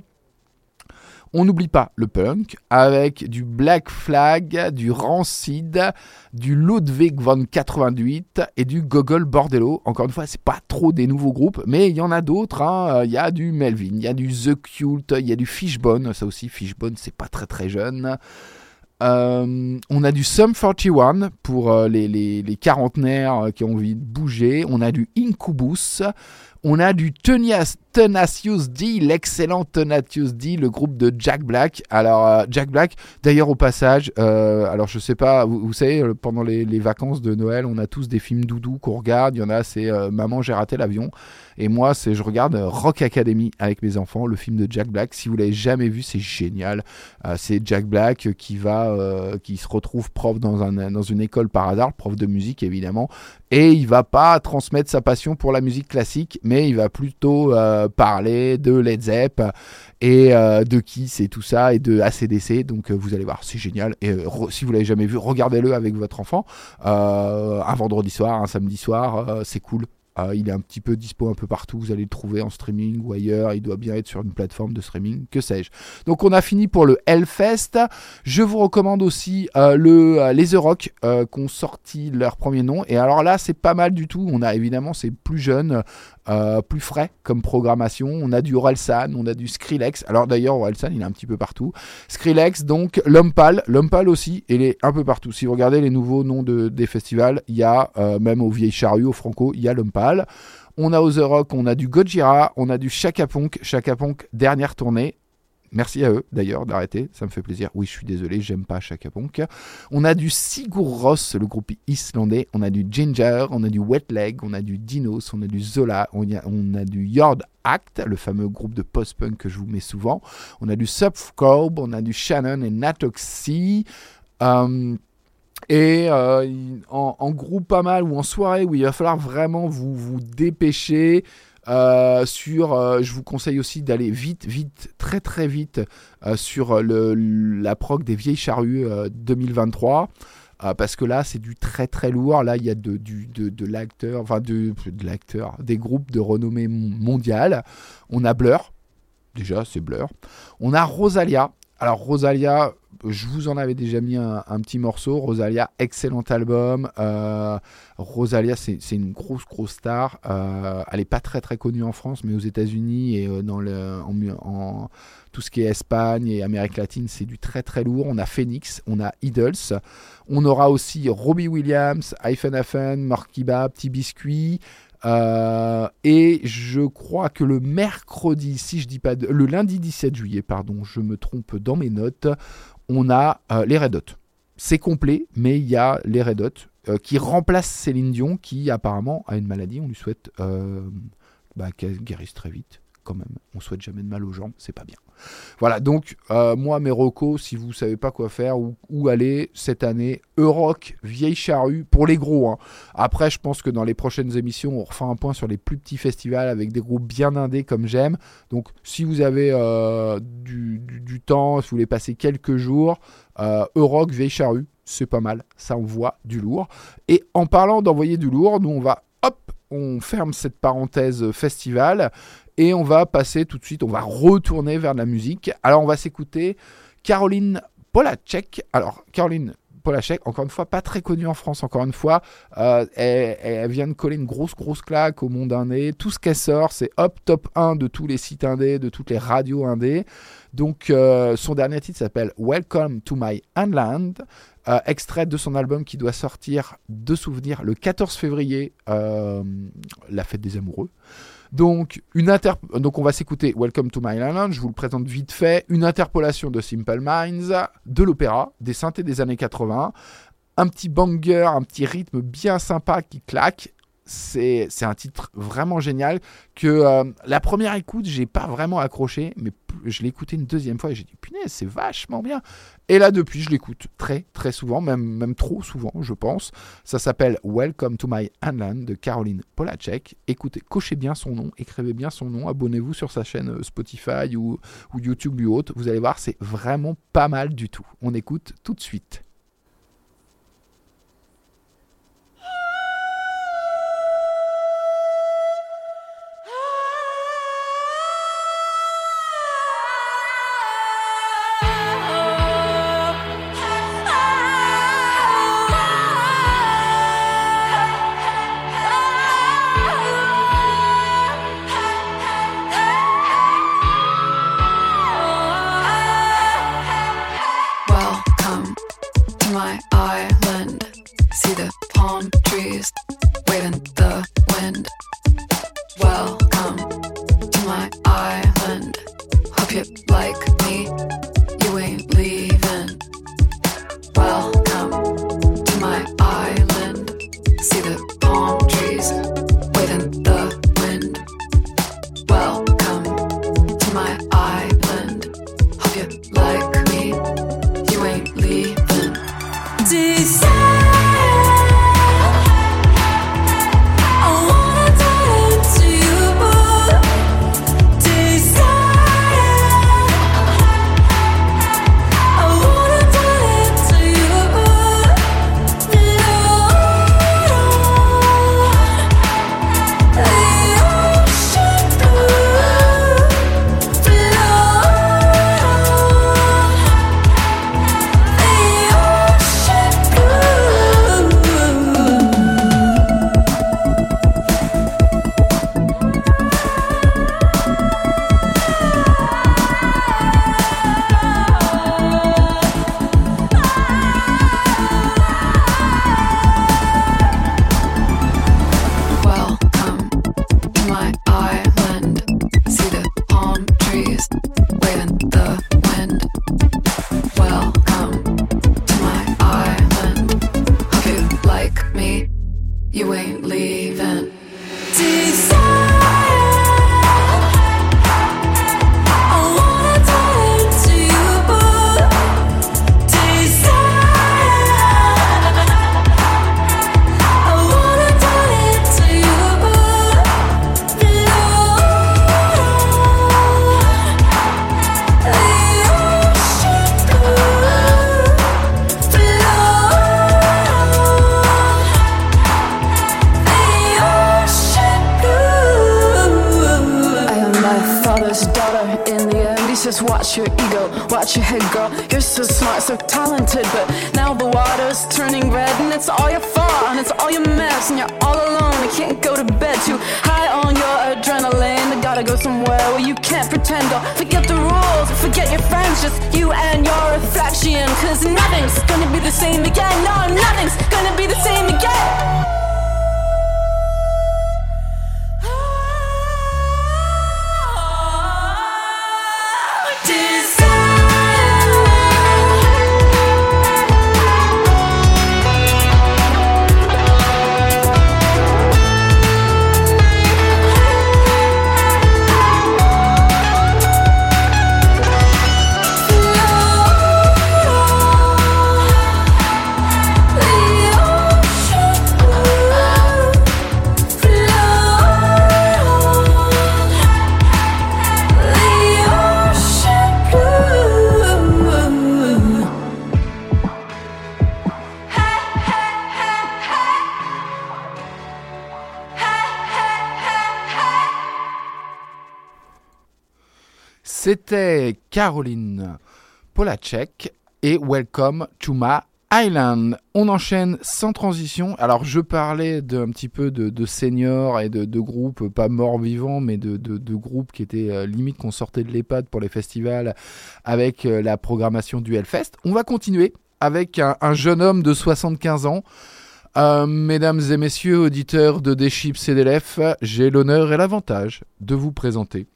On n'oublie pas le punk avec du Black Flag, du Rancid, du Ludwig von 88 et du Gogol Bordello. Encore une fois, c'est pas trop des nouveaux groupes, mais il y en a d'autres. hein. Il y a du Melvin, il y a du The Cult, il y a du Fishbone. Ça aussi, Fishbone, c'est pas très très jeune. Euh, on a du Sum 41 pour euh, les, les, les quarantenaires euh, qui ont envie de bouger. On a du Incubus. On a du Tenacious, Tenacious D, l'excellent Tenacious D, le groupe de Jack Black. Alors, euh, Jack Black, d'ailleurs, au passage, euh, alors je sais pas, vous, savez, euh, pendant les, vacances de Noël, on a tous des films doudou qu'on regarde. Il y en a, c'est Maman, j'ai raté l'avion. Et moi, c'est je regarde Rock Academy avec mes enfants, le film de Jack Black. Si vous l'avez jamais vu, c'est génial. C'est Jack Black qui va, qui se retrouve prof dans, un, dans une école par hasard, prof de musique évidemment, et il va pas transmettre sa passion pour la musique classique, mais il va plutôt parler de Led Zepp et euh, de Kiss et tout ça et de ACDC. Donc euh, vous allez voir, c'est génial. Et euh, si vous l'avez jamais vu, regardez-le avec votre enfant. Euh, un vendredi soir, un samedi soir, euh, c'est cool. Euh, il est un petit peu dispo un peu partout. Vous allez le trouver en streaming ou ailleurs. Il doit bien être sur une plateforme de streaming, que sais-je. Donc on a fini pour le Hellfest. Je vous recommande aussi euh, euh, les The Rock euh, qui ont sorti leur premier nom. Et alors là, c'est pas mal du tout. On a évidemment, c'est plus jeune, plus frais comme programmation. On a du Orelsan, on a du Skrillex. Alors d'ailleurs, Orelsan, il est un petit peu partout. Skrillex, donc Lompal. Lompal aussi, il est un peu partout. Si vous regardez les nouveaux noms de, des festivals, il y a même au Vieilles Charrues, au Franco, il y a On a The Rock, on a du Gojira, on a du Chaka Ponk. Chaka Ponk, dernière tournée. Merci à eux d'ailleurs d'arrêter, ça me fait plaisir. Oui, je suis désolé, j'aime pas Chaka Ponk. On a du Sigur Rós, le groupe islandais. On a du Ginger, on a du Wet Leg, on a du Dinos, on a du Zola, on a, du Yard Act, le fameux groupe de post-punk que je vous mets souvent. On a du Subcorb, on a du Shannon et Natoxy. Euh, et euh, en, groupe pas mal ou en soirée où il va falloir vraiment vous, vous dépêcher. euh, sur, euh, je vous conseille aussi d'aller vite, vite, très très vite sur le, la prog des vieilles charrues euh, 2023. euh, parce que là, c'est du très très lourd. Là, il y a de, de, de l'acteur, enfin de, de l'acteur, des groupes de renommée mon- mondiale. On a Blur, déjà, c'est Blur. On a Rosalia. Alors, Rosalia, je vous en avais déjà mis un, petit morceau. Rosalia, excellent album. Euh, Rosalia, c'est une grosse, grosse star. Euh, elle n'est pas très, très connue en France, mais aux États-Unis et euh, dans le, en, tout ce qui est Espagne et Amérique latine, c'est du très, très lourd. On a Phoenix, on a Idols. On aura aussi Robbie Williams, Hyphen Hyphen, Markiba, Petit Biscuit. Et je crois que le mercredi, si je dis pas de, le lundi 17 juillet, pardon, je me trompe dans mes notes, on a euh, les Red. C'est complet, mais il y a les Red euh, qui remplacent Céline Dion, qui apparemment a une maladie. On lui souhaite euh, bah, qu'elle guérisse très vite, quand même. On souhaite jamais de mal aux gens, c'est pas bien. Voilà, donc euh, moi, mes recos, si vous savez pas quoi faire, ou où aller cette année, Euroc, Vieille Charrue, pour les gros. hein. Après, je pense que dans les prochaines émissions, on refait un point sur les plus petits festivals avec des groupes bien indés comme j'aime. Donc, si vous avez euh, du, temps, si vous voulez passer quelques jours, euh, Euroc, Vieille Charrue, c'est pas mal. Ça envoie du lourd. Et en parlant d'envoyer du lourd, nous, on va, hop, on ferme cette parenthèse festival et on va passer tout de suite, on va retourner vers de la musique. Alors, on va s'écouter Caroline Polacek. Alors, Caroline Polacek, encore une fois, pas très connue en France, encore une fois. Euh, elle, vient de coller une grosse, grosse claque au monde indé. Tout ce qu'elle sort, c'est hop, top 1 de tous les sites indés, de toutes les radios indés. Donc, euh, son dernier titre s'appelle Welcome to My Handland. Euh, extrait de son album qui doit sortir de souvenir le 14 février, la fête des amoureux. Donc, une inter... On va s'écouter Welcome to My Island. Je vous le présente vite fait. Une interpolation de Simple Minds, de l'opéra, des synthés des années 80, un petit banger, un petit rythme bien sympa qui claque. C'est un titre vraiment génial que euh, la première écoute, j'ai pas vraiment accroché, mais je l'ai écouté une deuxième fois et j'ai dit punaise, c'est vachement bien. Et là, depuis, je l'écoute très, très souvent, même, même trop souvent, je pense. Ça s'appelle Welcome to My Handland de Caroline Polacek. Écoutez, cochez bien son nom, écrivez bien son nom, abonnez-vous sur sa chaîne euh, Spotify ou, ou YouTube ou autre. Vous allez voir, c'est vraiment pas mal du tout. On écoute tout de suite. C'était Caroline Polacek et Welcome to my Island. On enchaîne sans transition. Alors je parlais de, un petit peu de, seniors et de, groupes, pas morts vivants, mais de, groupes qui étaient euh, limite qu'on sortait de l'EHPAD pour les festivals avec euh, la programmation du Hellfest. On va continuer avec un, un jeune homme de 75 ans. Euh, mesdames et messieurs, auditeurs de Deschips CDLF, j'ai l'honneur et l'avantage de vous présenter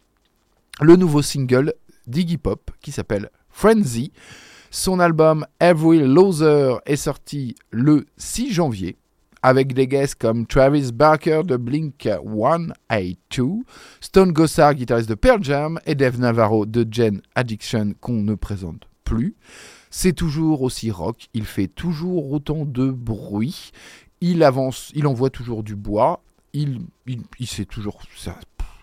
le nouveau single d'Iggy Pop qui s'appelle Frenzy. Son album Every Loser est sorti le 6 janvier avec des guests comme Travis Barker de Blink 182, Stone Gossard, guitariste de Pearl Jam, et Dave Navarro de Gen Addiction qu'on ne présente plus. C'est toujours aussi rock, il fait toujours autant de bruit, il avance, il envoie toujours du bois, il, il, il sait toujours ça,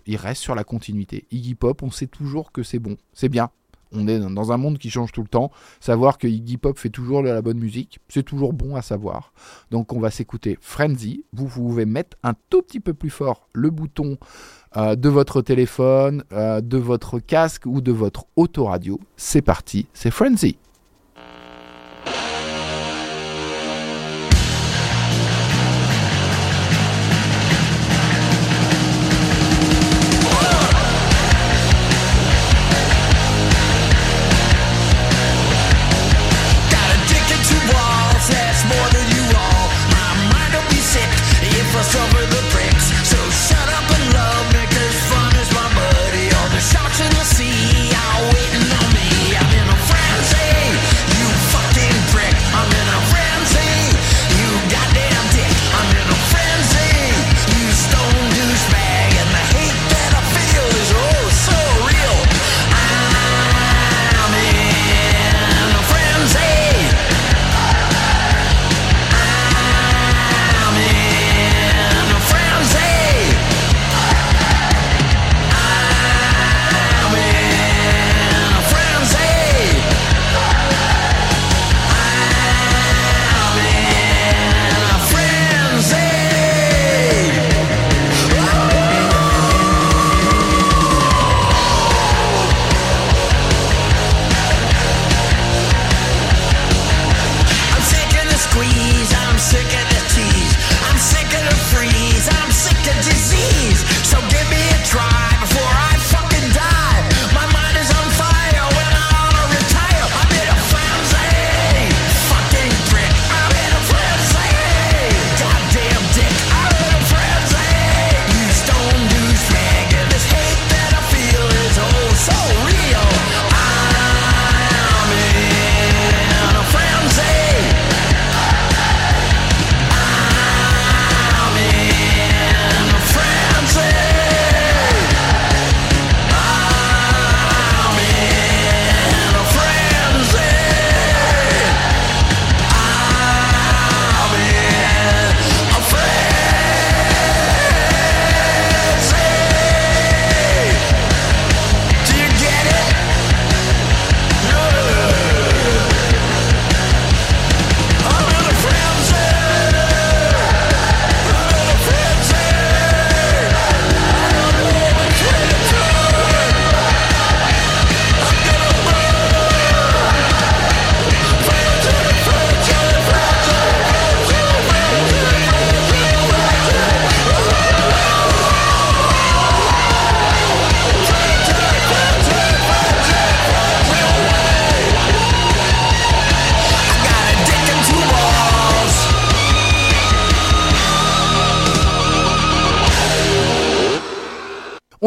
il reste sur la continuité. Iggy Pop, on sait toujours que c'est bon, c'est bien. On est dans un monde qui change tout le temps. Savoir que Iggy Pop fait toujours la bonne musique, c'est toujours bon à savoir. Donc on va s'écouter Frenzy. Vous pouvez mettre un tout petit peu plus fort le bouton euh, de votre téléphone, euh, de votre casque ou de votre autoradio. C'est parti, c'est Frenzy.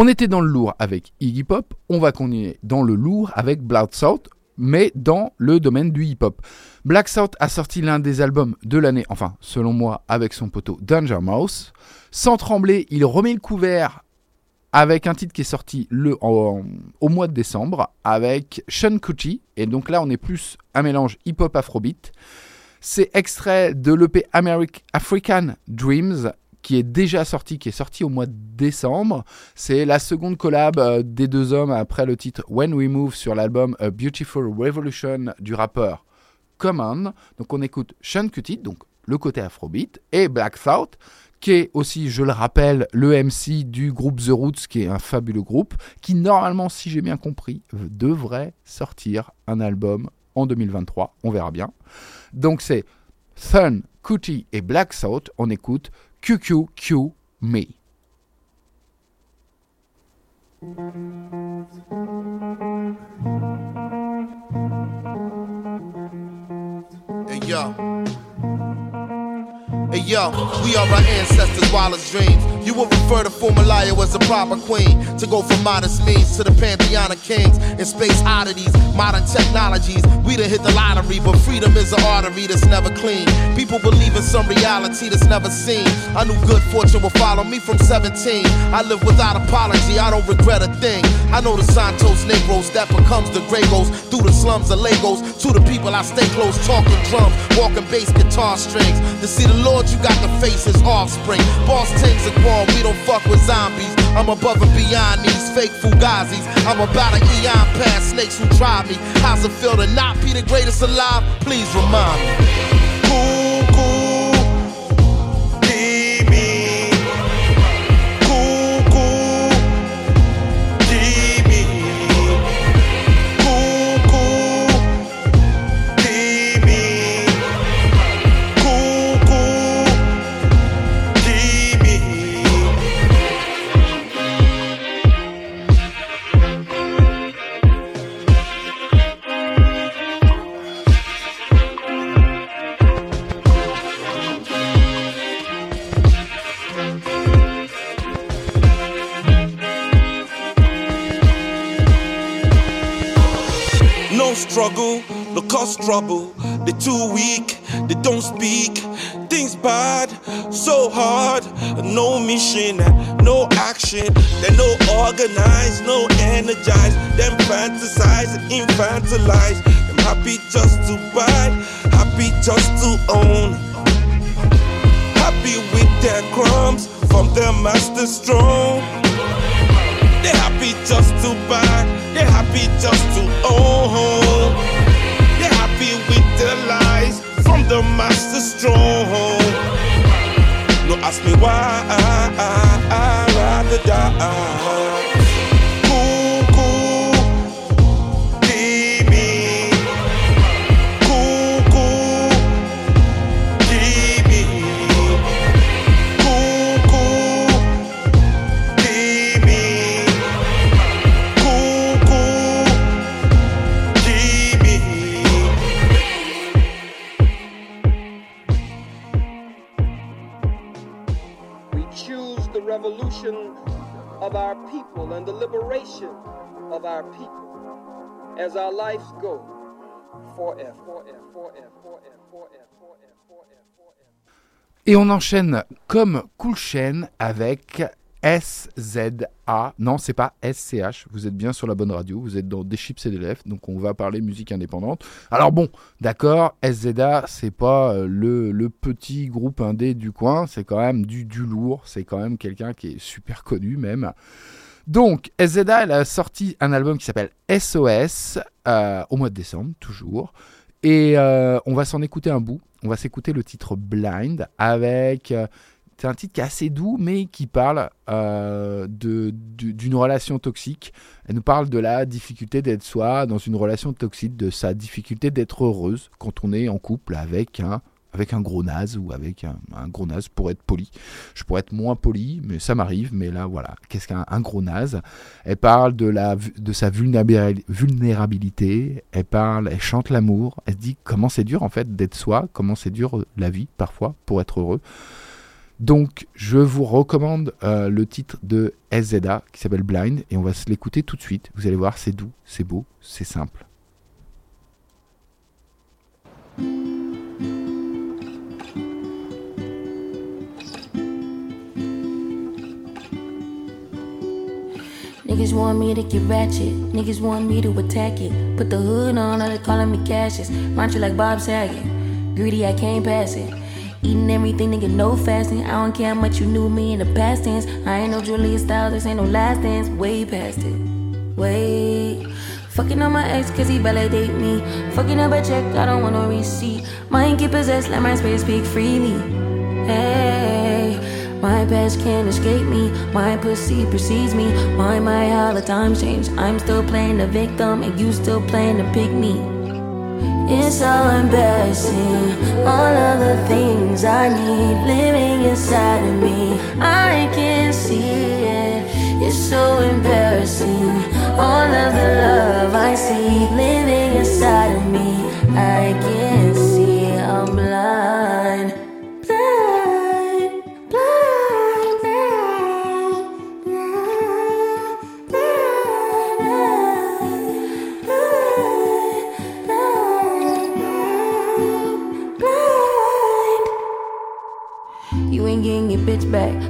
On était dans le lourd avec Iggy Pop, on va continuer dans le lourd avec Blood South, mais dans le domaine du hip-hop. Black South a sorti l'un des albums de l'année, enfin selon moi, avec son poteau Danger Mouse. Sans trembler, il remet le couvert avec un titre qui est sorti le, au mois de décembre avec Sean Kuti. Et donc là, on est plus un mélange hip-hop afrobeat. C'est extrait de l'EP African Dreams qui est déjà sorti, qui est sorti au mois de décembre. C'est la seconde collab euh, des deux hommes après le titre When We Move sur l'album A Beautiful Revolution du rappeur Common. Donc on écoute Sean Kuti, donc le côté afrobeat, et Black Thought, qui est aussi, je le rappelle, le MC du groupe The Roots, qui est un fabuleux groupe, qui normalement, si j'ai bien compris, devrait sortir un album en 2023. On verra bien. Donc c'est Thun, Kuti et Black Thought. On écoute QQQ Me. Hey yo. Hey yo, we are our ancestors' wildest dreams. You would refer to Fumalaya as a proper queen. To go from modest means to the pantheon of kings. In space oddities, modern technologies. We done hit the lottery, but freedom is an artery that's never clean. People believe in some reality that's never seen. I knew good fortune would follow me from 17. I live without apology, I don't regret a thing. I know the Santos Negros that becomes the Gregos. Through the slums of Lagos, to the people I stay close, talking drums, walking bass guitar strings. To see the Lord, you got to face his offspring. Boss things are gone, we don't fuck with zombies. I'm above and beyond these fake fugazis. I'm about an eon past snakes who drive me. How's it feel to not be the greatest alive? Please remind me. Trouble. They too weak, they don't speak. Things bad, so hard. No mission, no action. They're no organized, no people and the liberation of our people as our lives go forever, forever, forever, forever, forever, forever, forever, forever. Et on enchaîne comme Cool Chain avec SZA. Non, c'est pas SCH. Vous êtes bien sur la bonne radio. Vous êtes dans des chips et des lèvres. Donc on va parler musique indépendante. Alors bon, d'accord, SZA, c'est pas euh, le, le petit groupe indé du coin. C'est quand même du, du lourd. C'est quand même quelqu'un qui est super connu même. Donc, SZA, elle a sorti un album qui s'appelle SOS euh, au mois de décembre, toujours. Et euh, on va s'en écouter un bout. On va s'écouter le titre Blind avec. euh, c'est un titre qui est assez doux, mais qui parle de- du- d'une relation toxique. Elle nous parle de la difficulté d'être soi dans une relation toxique, de sa difficulté d'être heureuse quand on est en couple avec un, avec un gros naze ou avec un, gros naze pour être poli. Je pourrais être moins poli, mais ça m'arrive. Mais là, voilà, qu'est-ce qu'un un gros naze? Elle parle de, sa vulnérabil- vulnérabilité. Elle parle, elle chante l'amour. Elle se dit comment c'est dur en fait d'être soi, comment c'est dur la vie parfois pour être heureux. Donc, je vous recommande euh, le titre de SZA qui s'appelle Blind et on va l'écouter tout de suite. Vous allez voir, c'est doux, c'est beau, c'est simple. Niggas want me to get ratchet. Niggas want me to attack it. Put the hood on, all they calling me Cassius. you like Bob Saget. Greedy, I can't pass it. Eating everything, nigga, no fasting. I don't care how much you knew me in the past tense. I ain't no Julia Styles, this ain't no last dance. Way past it. Wait. Fucking on my ex, cause he validate me. Fucking up a check, I don't want no receipt. Mind get possessed, let my spirit speak freely. Hey. My past can't escape me. My pussy precedes me. Why my how the times change? I'm still playing the victim and you still playing the pick me. It's so embarrassing. All of the things I need living inside of me. I can't see it. It's so embarrassing. All of the love I see living inside of me. I can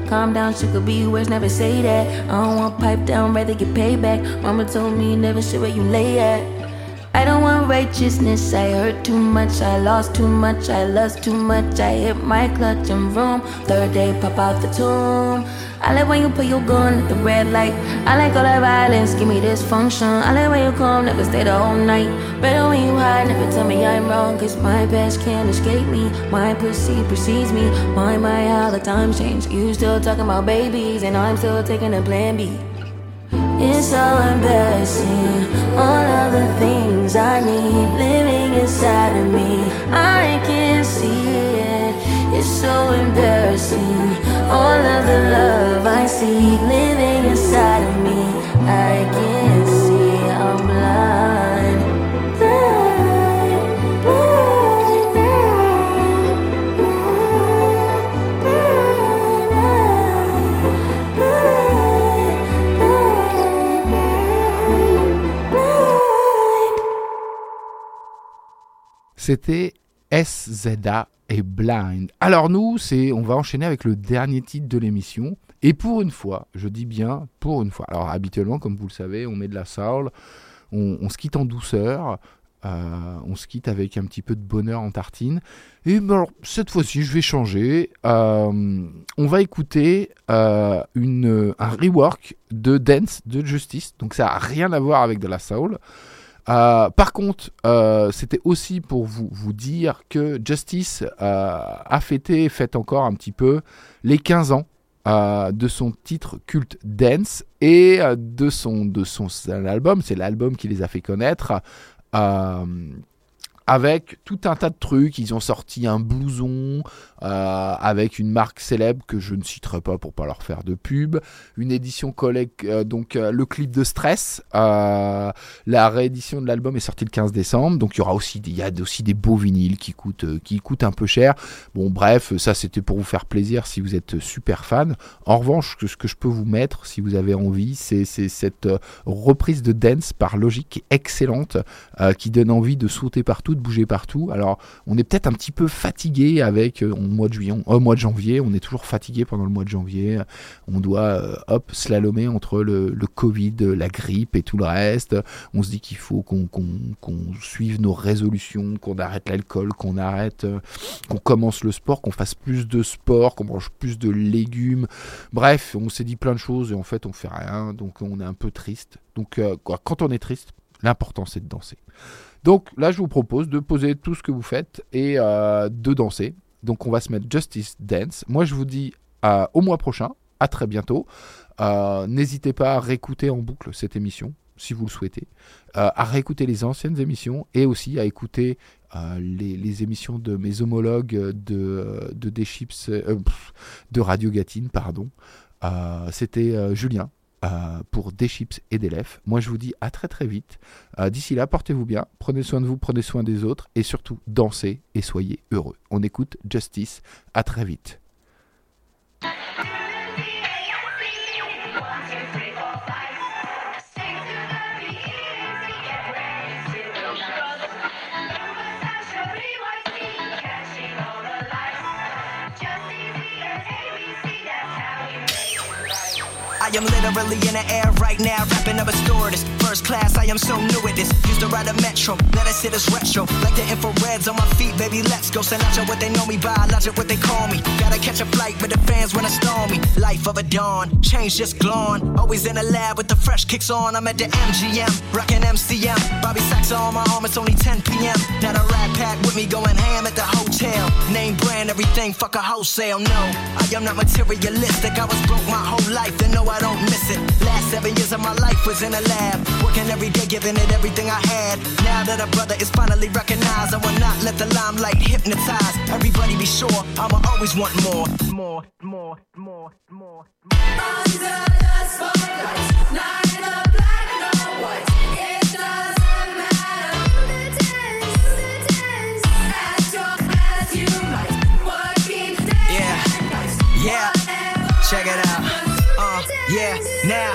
Calm down, she could be worse, never say that. I don't want pipe down, rather get payback. Mama told me never shit where you lay at. I don't want righteousness, I hurt too much, I lost too much, I lost too much, I hit my clutch and room. Third day, pop out the tomb. I like when you put your gun at the red light. I like all that violence, give me dysfunction. I like when you come, never stay the whole night. Better when you hide, never tell me I'm wrong, cause my past can't escape me. My pussy precedes me. My, my, how the times change. You still talking about babies, and I'm still taking a plan B. It's so embarrassing. All of the things I need living inside of me. I can't see it. It's so embarrassing. All of the love I see living inside of me. I can C'était SZA et Blind. Alors nous, c'est, on va enchaîner avec le dernier titre de l'émission. Et pour une fois, je dis bien pour une fois. Alors habituellement, comme vous le savez, on met de la soul, on, se quitte en douceur, euh, on se quitte avec un petit peu de bonheur en tartine. Et ben alors, cette fois-ci, je vais changer. Euh, on va écouter euh, un rework de Dance de Justice. Donc ça n'a rien à voir avec de la soul. Euh, par contre, euh, c'était aussi pour vous, vous dire que Justice euh, a fêté, fête encore un petit peu, les 15 ans de son titre culte Dance et de son, de son album, c'est l'album qui les a fait connaître. avec tout un tas de trucs, ils ont sorti un blouson euh, avec une marque célèbre que je ne citerai pas pour pas leur faire de pub, une édition collègue, euh, donc euh, le clip de Stress, la réédition de l'album est sortie le 15 décembre, donc il y aura aussi des, y a aussi des beaux vinyles qui coûtent, qui coûtent un peu cher. Bon bref, ça c'était pour vous faire plaisir si vous êtes super fan. En revanche, ce que je peux vous mettre, si vous avez envie, c'est cette reprise de dance par Logic excellente, qui donne envie de sauter partout, de bouger partout. Alors, on est peut-être un petit peu fatigué avec mois de juillet, au mois de janvier, on est toujours fatigué pendant le mois de janvier. On doit euh, hop slalomer entre le, Covid, la grippe et tout le reste. On se dit qu'il faut qu'on suive nos résolutions, qu'on arrête l'alcool, qu'on arrête, euh, qu'on commence le sport, qu'on fasse plus de sport, qu'on mange plus de légumes. Bref, on s'est dit plein de choses et en fait on fait rien, donc on est un peu triste. Donc euh, quand on est triste, l'important c'est de danser. Donc là, je vous propose de poser tout ce que vous faites et euh, de danser. Donc on va se mettre Justice Dance. Moi, je vous dis au mois prochain. À très bientôt. Euh, N'hésitez pas à réécouter en boucle cette émission si vous le souhaitez, euh, à réécouter les anciennes émissions et aussi à écouter euh, les, émissions de mes homologues de, de, des de Radio Gatine, pardon. C'était Julien euh, pour des chips et des lèvres. Moi, je vous dis à très très vite. Euh, D'ici là, portez-vous bien, prenez soin de vous, prenez soin des autres et surtout dansez et soyez heureux. On écoute Justice. À très vite. I am literally in the air right now, rapping up a stewardess. First class, I am so new at this. Used to ride a metro, let us hit us retro. Like the infrareds on my feet, baby, let's go. Out what they know me by, logic what they call me. Gotta catch a flight, but the fans wanna storm me. Life of a dawn, change just glowing. Always in the lab with the fresh kicks on. I'm at the MGM, rocking MCM. Bobby Sacks on my arm, it's only 10 p.m. Now the rat pack with me going ham at the hotel. Name brand, everything, fuck a wholesale. No, I am not materialistic. I was broke my whole life, then no, I don't miss it. Last seven years of my life was in a lab, working every day, giving it everything I had. Now that a brother is finally recognized, I will not let the limelight hypnotize. Everybody be sure, I'ma always want more. More, more, more, more. Under the spotlight, in black, no white. It doesn't matter is, who it is. As your as you might, working day Yeah. night. Yeah, check it out. Uh, yeah, now.